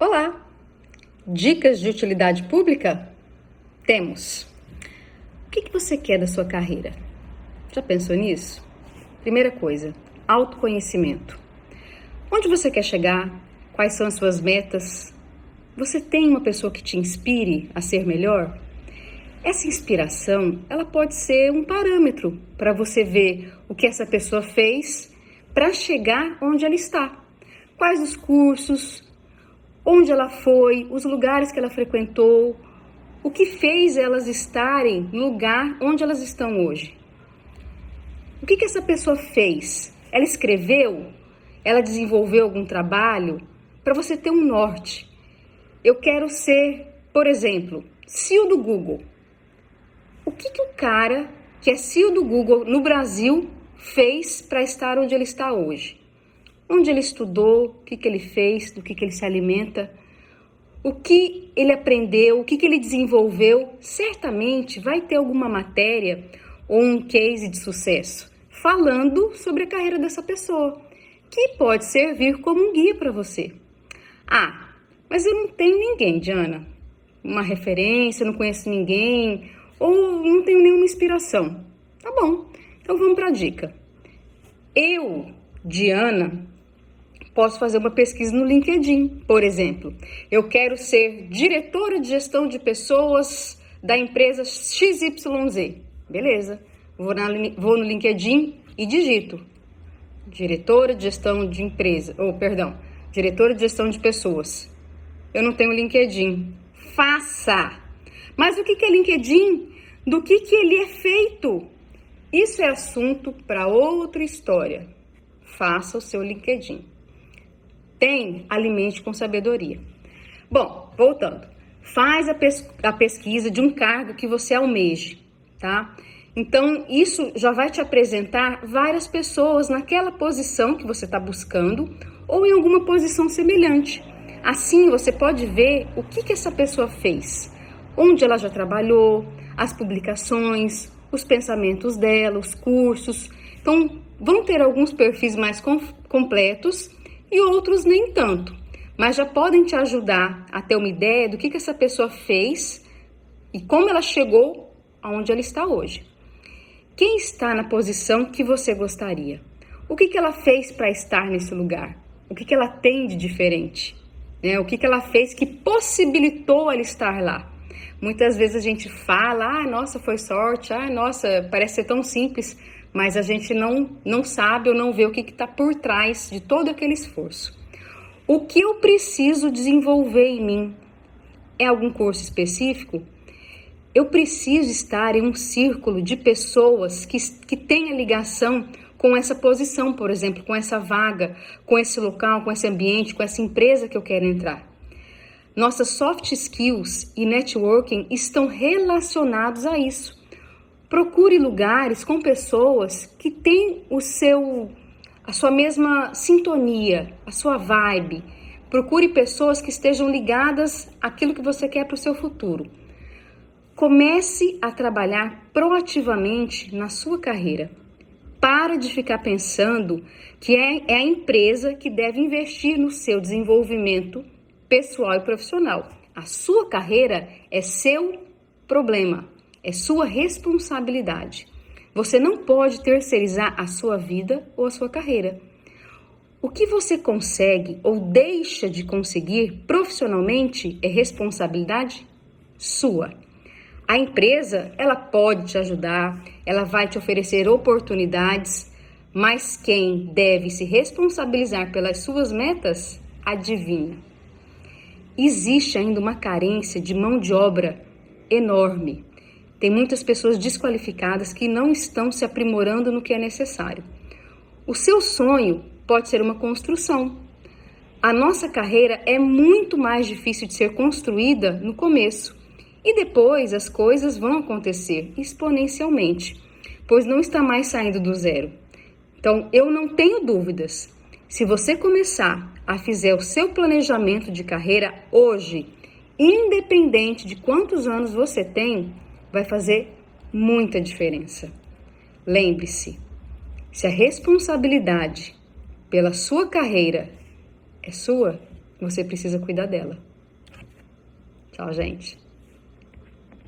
Olá! Dicas de utilidade pública? Temos. O que, que você quer da sua carreira? Já pensou nisso? Primeira coisa, autoconhecimento. Onde você quer chegar? Quais são as suas metas? Você tem uma pessoa que te inspire a ser melhor? Essa inspiração, ela pode ser um parâmetro para você ver o que essa pessoa fez para chegar onde ela está. Quais os cursos, onde ela foi, os lugares que ela frequentou, o que fez elas estarem no lugar onde elas estão hoje. O que, que essa pessoa fez? Ela escreveu? Ela desenvolveu algum trabalho? Para você ter um norte. Eu quero ser, por exemplo, CEO do Google. O que, que o cara que é CEO do Google no Brasil fez para estar onde ele está hoje? Onde ele estudou, o que, que ele fez, do que, que ele se alimenta, o que ele aprendeu, o que, que ele desenvolveu. Certamente vai ter alguma matéria ou um case de sucesso falando sobre a carreira dessa pessoa, que pode servir como um guia para você. Ah, mas eu não tenho ninguém, Diana. Uma referência, não conheço ninguém, ou não tenho nenhuma inspiração. Tá bom, então vamos para a dica. Eu, Diana, posso fazer uma pesquisa no LinkedIn, por exemplo. Eu quero ser diretora de gestão de pessoas da empresa XYZ. Beleza. Vou, na, vou no LinkedIn e digito diretora de gestão de empresa, ou perdão, diretora de gestão de pessoas. Eu não tenho LinkedIn. Faça! Mas o que é LinkedIn? Do que, que ele é feito? Isso é assunto para outra história. Faça o seu LinkedIn. Tem, alimente com sabedoria. Bom, voltando. Faz a, pes a pesquisa de um cargo que você almeje, tá? Então, isso já vai te apresentar várias pessoas naquela posição que você está buscando ou em alguma posição semelhante. Assim, você pode ver o que, que essa pessoa fez, onde ela já trabalhou, as publicações, os pensamentos dela, os cursos. Então, vão ter alguns perfis mais com completos e outros nem tanto, mas já podem te ajudar a ter uma ideia do que, que essa pessoa fez e como ela chegou aonde ela está hoje. Quem está na posição que você gostaria? O que, que ela fez para estar nesse lugar? O que, que ela tem de diferente? Né? O que, que ela fez que possibilitou ela estar lá? Muitas vezes a gente fala, ah, nossa, foi sorte, ah, nossa, parece ser tão simples, mas a gente não, não sabe ou não vê o que está por trás de todo aquele esforço. O que eu preciso desenvolver em mim? É algum curso específico? Eu preciso estar em um círculo de pessoas que, que tenha ligação com essa posição, por exemplo, com essa vaga, com esse local, com esse ambiente, com essa empresa que eu quero entrar. Nossas soft skills e networking estão relacionados a isso. Procure lugares com pessoas que têm o seu a sua mesma sintonia, a sua vibe. Procure pessoas que estejam ligadas àquilo que você quer para o seu futuro. Comece a trabalhar proativamente na sua carreira. Para de ficar pensando que é, é a empresa que deve investir no seu desenvolvimento pessoal e profissional. A sua carreira é seu problema, é sua responsabilidade. Você não pode terceirizar a sua vida ou a sua carreira. O que você consegue ou deixa de conseguir profissionalmente é responsabilidade sua. A empresa, ela pode te ajudar, ela vai te oferecer oportunidades, mas quem deve se responsabilizar pelas suas metas, adivinha. Existe ainda uma carência de mão de obra enorme. Tem muitas pessoas desqualificadas que não estão se aprimorando no que é necessário. O seu sonho pode ser uma construção. A nossa carreira é muito mais difícil de ser construída no começo. E depois as coisas vão acontecer exponencialmente, pois não está mais saindo do zero. Então, eu não tenho dúvidas. Se você começar a fazer o seu planejamento de carreira hoje, independente de quantos anos você tem, vai fazer muita diferença. Lembre-se, se a responsabilidade pela sua carreira é sua, você precisa cuidar dela. Tchau, gente.